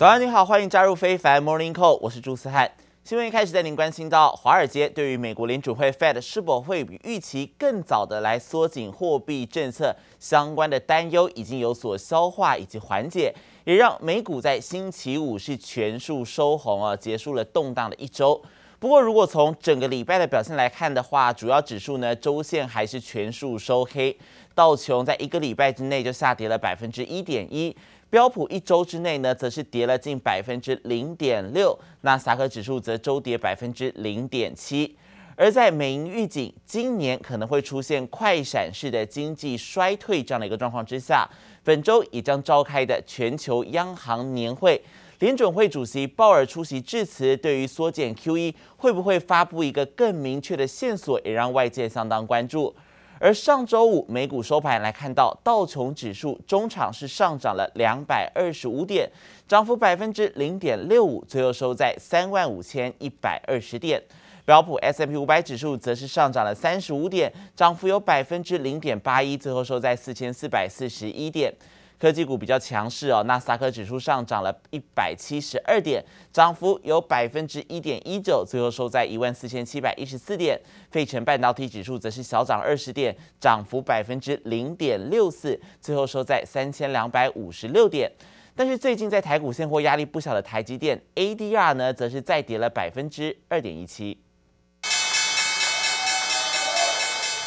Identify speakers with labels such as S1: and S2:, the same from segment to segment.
S1: 早安，你好，欢迎加入非凡 Morning Call，我是朱思翰。新闻一开始带您关心到，华尔街对于美国联储会 Fed 是否会比预期更早的来缩紧货币政策相关的担忧已经有所消化以及缓解，也让美股在星期五是全数收红啊，结束了动荡的一周。不过，如果从整个礼拜的表现来看的话，主要指数呢周线还是全数收黑，道琼在一个礼拜之内就下跌了百分之一点一。标普一周之内呢，则是跌了近百分之零点六，纳斯达克指数则周跌百分之零点七。而在美银预警今年可能会出现快闪式的经济衰退这样的一个状况之下，本周也将召开的全球央行年会，联准会主席鲍尔出席致辞，对于缩减 QE 会不会发布一个更明确的线索，也让外界相当关注。而上周五美股收盘来看到，道琼指数中场是上涨了两百二十五点，涨幅百分之零点六五，最后收在三万五千一百二十点。标普 S M P 五百指数则是上涨了三十五点，涨幅有百分之零点八一，最后收在四千四百四十一点。科技股比较强势哦，纳斯达克指数上涨了一百七十二点，涨幅有百分之一点一九，最后收在一万四千七百一十四点。费城半导体指数则是小涨二十点，涨幅百分之零点六四，最后收在三千两百五十六点。但是最近在台股现货压力不小的台积电 ADR 呢，则是再跌了百分之二点一七。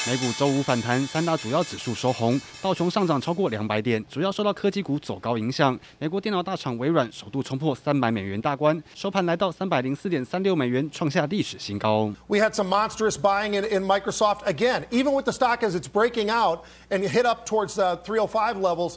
S2: 美股周五反弹，三大主要指数收红，道琼上涨超过两百点，主要受到科技股走高影响。美国电脑大厂微软首度冲破三百美元大关，收盘来到三百零四点三六美元，创下历史新高。
S3: We had some monstrous buying in, in Microsoft again, even with the stock as it's breaking out and hit up towards the 305 levels.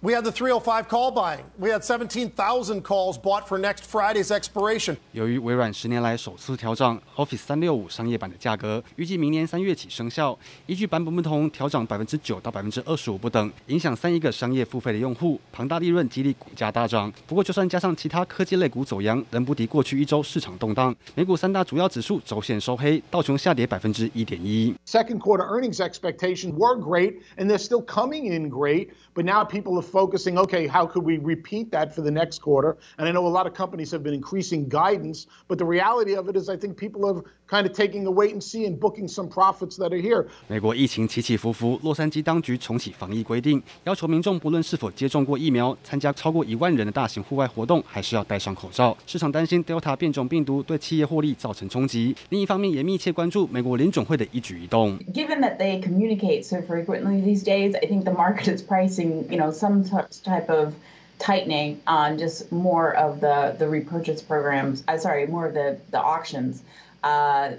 S3: We had the 305 call buying. We had 17,000 calls bought for next Friday's expiration.
S2: 由于微软十年来首次调涨 Office 三六五商业版的价格，预计明年三月起生效。依据版本不同，调涨百分之九到百分之二十五不等，影响三亿个商业付费的用户。庞大利润激励股价大涨。不过，就算加上其他科技类股走扬，仍不敌过去一周市场动荡。美股三大主要指数周线收黑，道琼下跌百分之一点一。
S3: Second quarter earnings expectations were great, and they're still coming in great, but now people have focusing, okay, how could we repeat that for the next quarter? And I know a lot of companies have been increasing guidance, but the reality of it is I think people are kind of taking a wait and see and booking some profits that are here.
S2: 美国疫情起起伏伏，洛杉矶当局重启防疫规定，要求民众不论是否接种过疫苗，参加超过一万人的大型户外活动，还是要戴上口罩。市场担心 Delta 变种病毒对企业获利造成冲击。另一方面，也密切关注美国联准会的一举一动。
S4: Given that they communicate so frequently these days, I think the market is pricing, you know, some type of tightening on just more of the the repurchase programs. I'm sorry, more of the the auctions. Uh,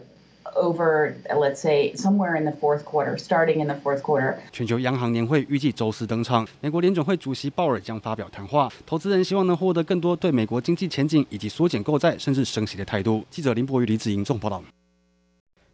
S4: over, let's say, somewhere in the fourth quarter, starting in the fourth quarter.
S2: 全球央行年会预计周四登场，美国联准会主席鲍尔将发表谈话，投资人希望能获得更多对美国经济前景以及缩减购债甚至升息的态度。记者林博宇、李子莹综合报道。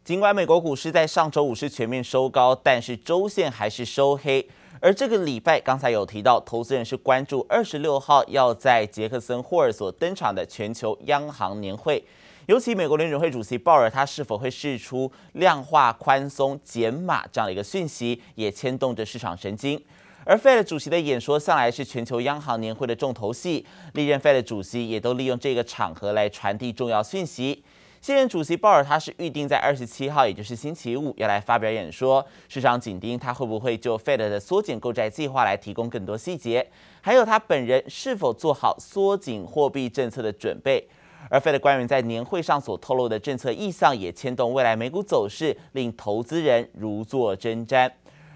S1: 尽管美国股市在上周五是全面收高，但是周线还是收黑。而这个礼拜，刚才有提到，投资人是关注二十六号要在杰克森霍尔所登场的全球央行年会，尤其美国联准会主席鲍尔他是否会释出量化宽松减码这样的一个讯息，也牵动着市场神经。而 Fed 主席的演说向来是全球央行年会的重头戏，历任 Fed 主席也都利用这个场合来传递重要讯息。现任主席鲍尔他是预定在二十七号，也就是星期五要来发表演说。市场紧盯他会不会就 Fed 的缩减购债计划来提供更多细节，还有他本人是否做好缩紧货币政策的准备。而 Fed 官员在年会上所透露的政策意向，也牵动未来美股走势，令投资人如坐针毡。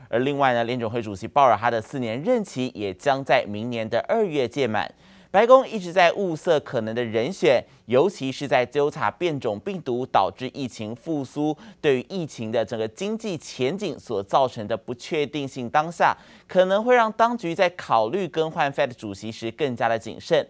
S1: 而另外呢，联准会主席鲍尔他的四年任期也将在明年的二月届满。白宫一直在物色可能的人选，尤其是在 Delta 变种病毒导致疫情复苏，对于疫情的整个经济前景所造成的不确定性当下，可能会让当局在考虑更换 Fed 主席时更加的谨慎。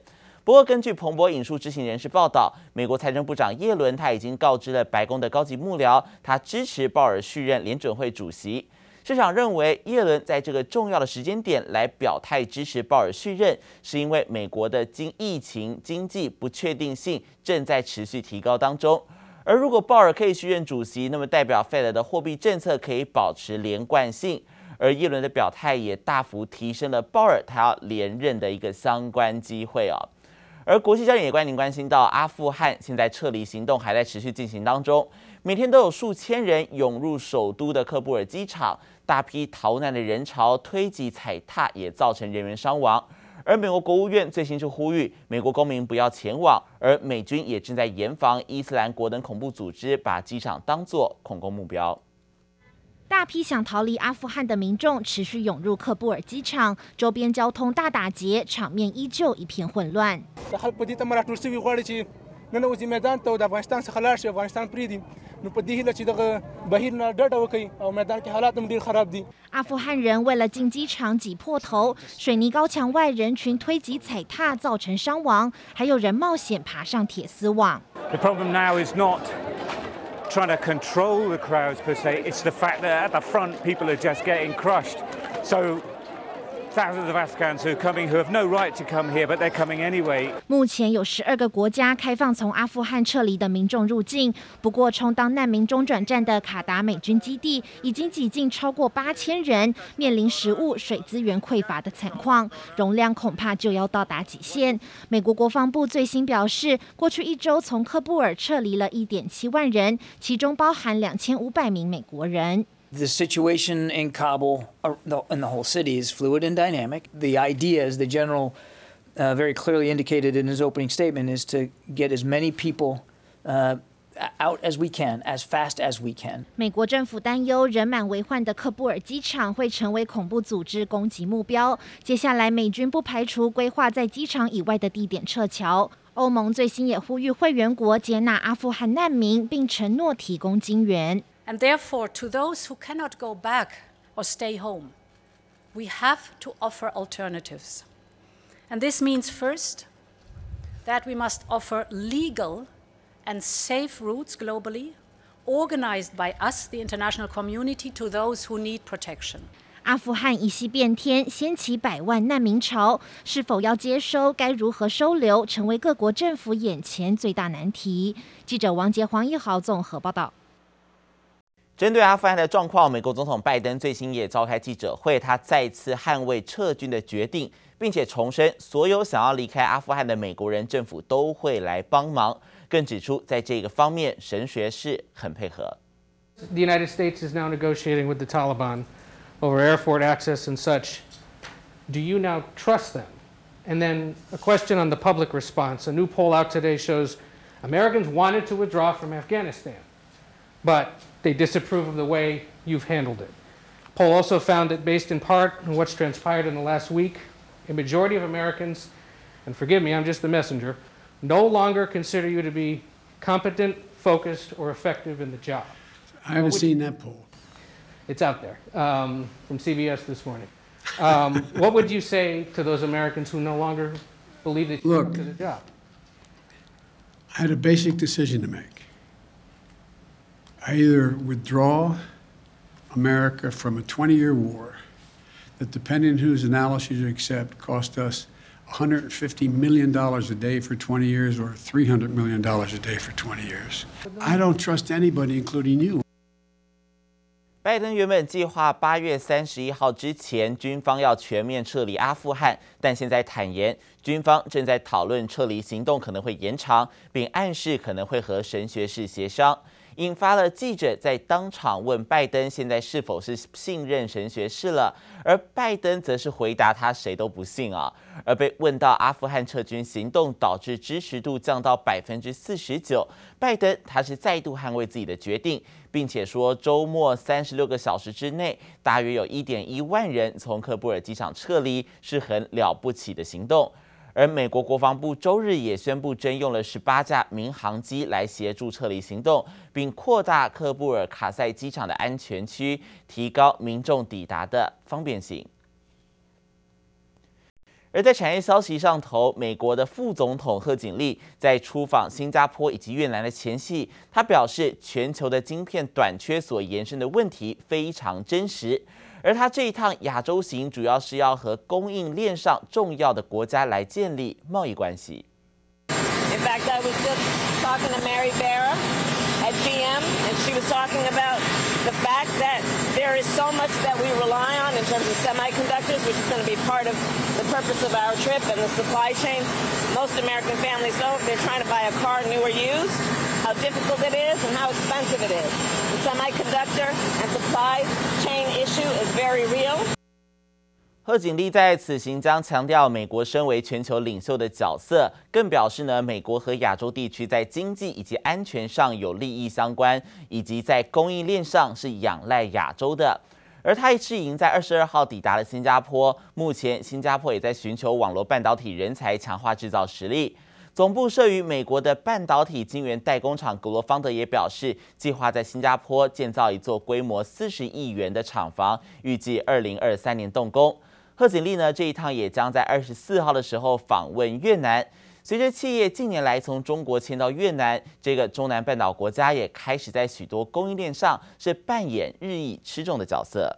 S1: 不过，根据彭博引述知情人士报道，美国财政部长耶伦他已经告知了白宫的高级幕僚，他支持鲍尔续任联准会主席。市场认为，耶伦在这个重要的时间点来表态支持鲍尔续任，是因为美国的经疫情经济不确定性正在持续提高当中。而如果鲍尔可以续任主席，那么代表 Fed 的货币政策可以保持连贯性。而耶伦的表态也大幅提升了鲍尔他要连任的一个相关机会哦。而国际焦点也关您关心到，阿富汗现在撤离行动还在持续进行当中，每天都有数千人涌入首都的喀布尔机场，大批逃难的人潮推挤踩踏，也造成人员伤亡。而美国国务院最新就呼吁美国公民不要前往，而美军也正在严防伊斯兰国等恐怖组织把机场当作恐攻目标。
S5: 大批想逃离阿富汗的民众持续涌入喀布尔机场，周边交通大打劫，场面依旧一片混乱。阿富汗人为了进机场挤破头，水泥高墙外人群推挤踩踏，造成伤亡，还有人冒险爬上铁丝网。
S6: Trying to control the crowds per se. It's the fact that at the front people are just getting crushed. So
S5: 目前有十二个国家开放从阿富汗撤离的民众入境，不过充当难民中转站的卡达美军基地已经挤进超过八千人，面临食物、水资源匮乏的惨况，容量恐怕就要到达极限。美国国防部最新表示，过去一周从喀布尔撤离了一点七万人，其中包含两千五百名美国人。
S7: The situation in Kabul and the whole city is fluid and dynamic. The idea, as the general uh, very clearly indicated in his opening statement, is to get as many people uh, out as we can, as fast as we can.
S5: 美国政府担忧人满为患的喀布尔机场会成为恐怖组织攻击目标。接下来，美军不排除规划在机场以外的地点撤侨。欧盟最新也呼吁会员国接纳阿富汗难民，并承诺提供金援。
S8: And therefore, to those who cannot go back or stay home, we have to offer alternatives. And this means, first, that we must offer legal and safe routes globally, organized by us, the international community, to those who need protection.
S5: 阿富汗一夕变天，掀起百万难民潮，是否要接收？该如何收留？成为各国政府眼前最大难题。记者王杰、黄一豪综合报道。
S1: 针对阿富汗的状况，美国总统拜登最新也召开记者会，他再次捍卫撤军的决定，并且重申所有想要离开阿富汗的美国人，政府都会来帮忙。更指出，在这个方面，神学士很配合。
S9: The United States is now negotiating with the Taliban over airport access and such. Do you now trust them? And then a question on the public response. A new poll out today shows Americans wanted to withdraw from Afghanistan, but they disapprove of the way you've handled it. Poll also found that based in part on what's transpired in the last week, a majority of Americans, and forgive me, I'm just the messenger, no longer consider you to be competent, focused, or effective in the job.
S10: I haven't seen that poll.
S9: It's out there um, from CBS this morning. Um, what would you say to those Americans who no longer believe that you're up to the job?
S10: I had a basic decision to make. I either withdraw America from a 20 year war that, depending on whose analysis you accept, cost us $150 million a day for 20 years or $300 million a day for 20 years. I don't trust anybody, including you.
S1: 拜登原本计划八月三十一号之前军方要全面撤离阿富汗，但现在坦言军方正在讨论撤离行动可能会延长，并暗示可能会和神学士协商。 引发了记者在当场问拜登现在是否是信任神学士了，而拜登则是回答他谁都不信啊。而被问到阿富汗撤军行动导致支持度降到百分之四十九，拜登他是再度捍卫自己的决定，并且说周末三十六个小时之内，大约有一点一万人从喀布尔机场撤离，是很了不起的行动。而美国国防部周日也宣布征用了十八架民航机来协助撤离行动，并扩大喀布尔卡塞机场的安全区，提高民众抵达的方便性。而在产业消息上头，美国的副总统贺锦丽在出访新加坡以及越南的前夕，他表示，全球的晶片短缺所延伸的问题非常真实。而他这一趟亚洲行，主要是要和供应链上重要的国家来建立贸易关系。
S11: In fact, I was just talking to Mary Barra at GM, and she was talking about the fact that there is so much that we rely on in terms of semiconductors, which is going to be part of the purpose of our trip and the supply chain. Most American families know if they're trying to buy a car new or used, how difficult it is and how expensive it is. The semiconductor and supply chain issue is very real.
S1: 贺锦丽在此行将强调美国身为全球领袖的角色，更表示呢，美国和亚洲地区在经济以及安全上有利益相关，以及在供应链上是仰赖亚洲的。而他一次已经在二十二号抵达了新加坡，目前新加坡也在寻求网络半导体人才，强化制造实力。总部设于美国的半导体晶圆代工厂格罗方德也表示，计划在新加坡建造一座规模四十亿元的厂房，预计二零二三年动工。贺锦丽呢，这一趟也将在二十四号的时候访问越南。随着企业近年来从中国迁到越南，这个中南半岛国家也开始在许多供应链上是扮演日益吃重的角色。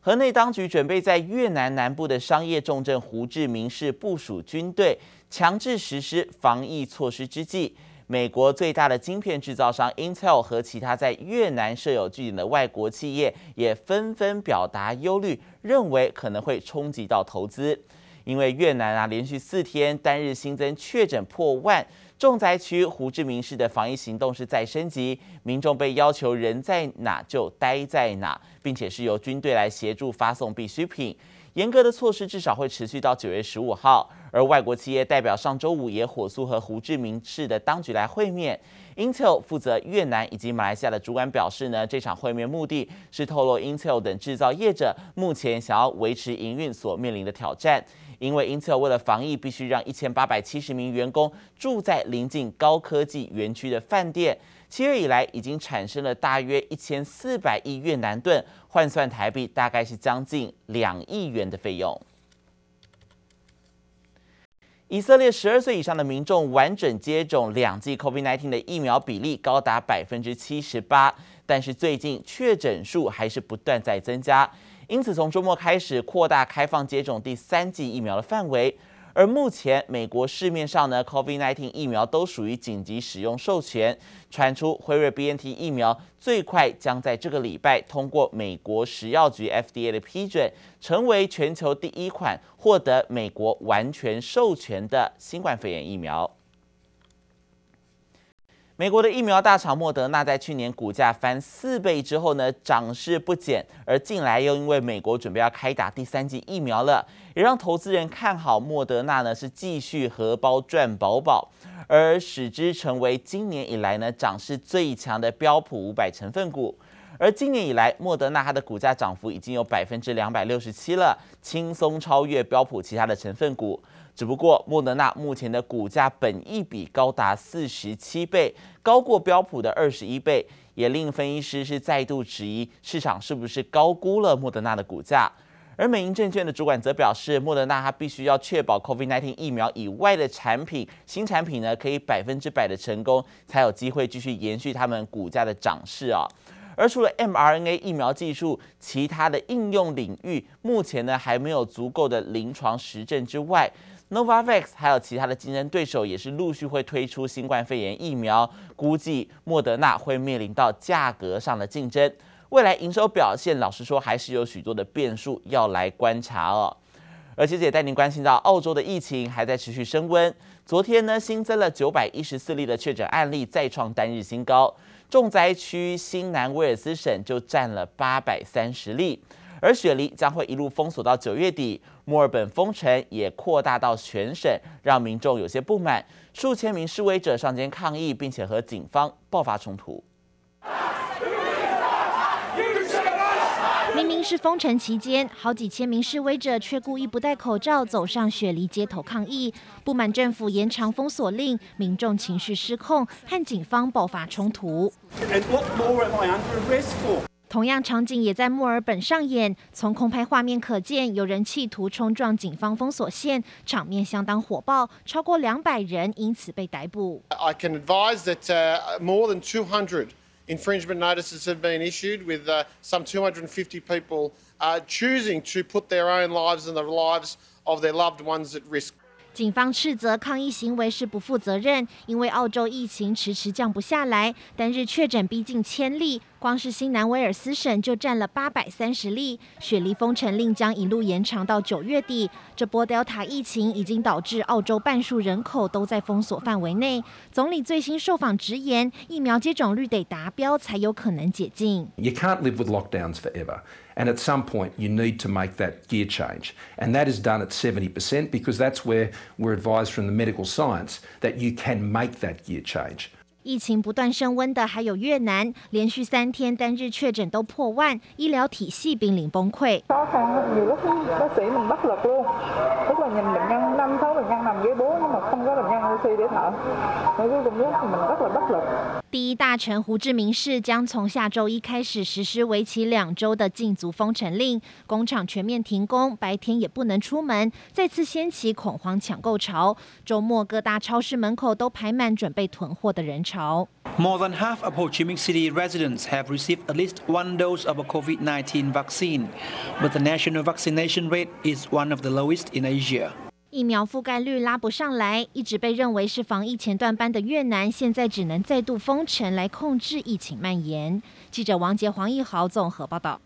S1: 河内当局准备在越南南部的商业重镇胡志明市部署军队，强制实施防疫措施之际。美国最大的晶片制造商 Intel 和其他在越南设有据点的外国企业也纷纷表达忧虑，认为可能会冲击到投资。因为越南啊连续四天单日新增确诊破万，重灾区胡志明市的防疫行动是在升级，民众被要求人在哪就待在哪，并且是由军队来协助发送必需品。严格的措施至少会持续到九月十五号，而外国企业代表上周五也火速和胡志明市的当局来会面。Intel 负责越南以及马来西亚的主管表示呢，这场会面目的是透露 Intel 等制造业者目前想要维持营运所面临的挑战，因为 Intel 为了防疫，必须让一千八百七十名员工住在临近高科技园区的饭店。七月以来，已经产生了大约一千四百亿越南盾，换算台币大概是将近两亿元的费用。以色列十二岁以上的民众完整接种两剂 COVID-19 的疫苗比例高达百分之七十八，但是最近确诊数还是不断在增加，因此从周末开始扩大开放接种第三剂疫苗的范围。而目前，美国市面上呢，COVID-19 疫苗都属于紧急使用授权。传出辉瑞 BNT 疫苗最快将在这个礼拜通过美国食药局 FDA 的批准，成为全球第一款获得美国完全授权的新冠肺炎疫苗。美国的疫苗大厂莫德纳在去年股价翻四倍之后呢，涨势不减，而近来又因为美国准备要开打第三剂疫苗了，也让投资人看好莫德纳呢是继续荷包赚饱饱，而使之成为今年以来呢涨势最强的标普五百成分股。而今年以来，莫德纳它的股价涨幅已经有百分之两百六十七了，轻松超越标普其他的成分股。只不过，莫德纳目前的股价本一比高达四十七倍，高过标普的二十一倍，也令分析师是再度质疑市场是不是高估了莫德纳的股价。而美银证券的主管则表示，莫德纳它必须要确保 COVID-19 疫苗以外的产品新产品呢可以百分之百的成功，才有机会继续延续他们股价的涨势啊。而除了 mRNA 疫苗技术，其他的应用领域目前呢还没有足够的临床实证之外。Novavax 还有其他的竞争对手也是陆续会推出新冠肺炎疫苗，估计莫德纳会面临到价格上的竞争。未来营收表现，老实说还是有许多的变数要来观察哦。而且也带您关心到，澳洲的疫情还在持续升温。昨天呢，新增了九百一十四例的确诊案例，再创单日新高。重灾区新南威尔斯省就占了八百三十例。而雪梨将会一路封锁到九月底，墨尔本封城也扩大到全省，让民众有些不满。数千名示威者上街抗议，并且和警方爆发冲突。
S5: 明明是封城期间，好几千名示威者却故意不戴口罩走上雪梨街头抗议，不满政府延长封锁令，民众情绪失控，和警方爆发冲突。同样场景也在墨尔本上演，从空拍画面可见，有人企图冲撞警方封锁线，场面相当火爆，超过两百人因此被逮捕。
S12: I can advise that more than 200 infringement notices have been issued, with some 250 people choosing to put their own lives and the lives of their loved ones at risk.
S5: 警方斥责抗议行为是不负责任，因为澳洲疫情迟迟降不下来，单日确诊逼近千例，光是新南威尔斯省就占了八百三十例。雪梨封城令将一路延长到九月底。这波 Delta 疫情已经导致澳洲半数人口都在封锁范围内。总理最新受访直言，疫苗接种率得达标才有可能解禁。
S13: You can't live with lockdowns forever. And at some point, you need to make that gear change. And that is done at 70% because that's where we're advised from the medical science that you can make that gear change.
S5: 疫情不断升温的还有越南，连续三天单日确诊都破万，医疗体系濒临崩溃。第一大城胡志明市将从下周一开始实施为期两周的禁足封城令，工厂全面停工，白天也不能出门，再次掀起恐慌抢购潮。周末各大超市门口都排满准备囤货的人潮。
S14: More than half of Ho Chi Minh City residents have received at least one dose of a COVID-19 vaccine, but the national vaccination rate is one of the lowest in Asia.
S5: 疫苗覆盖率拉不上来，一直被认为是防疫前段班的越南，现在只能再度封城来控制疫情蔓延。记者王杰、黄义豪综合报道。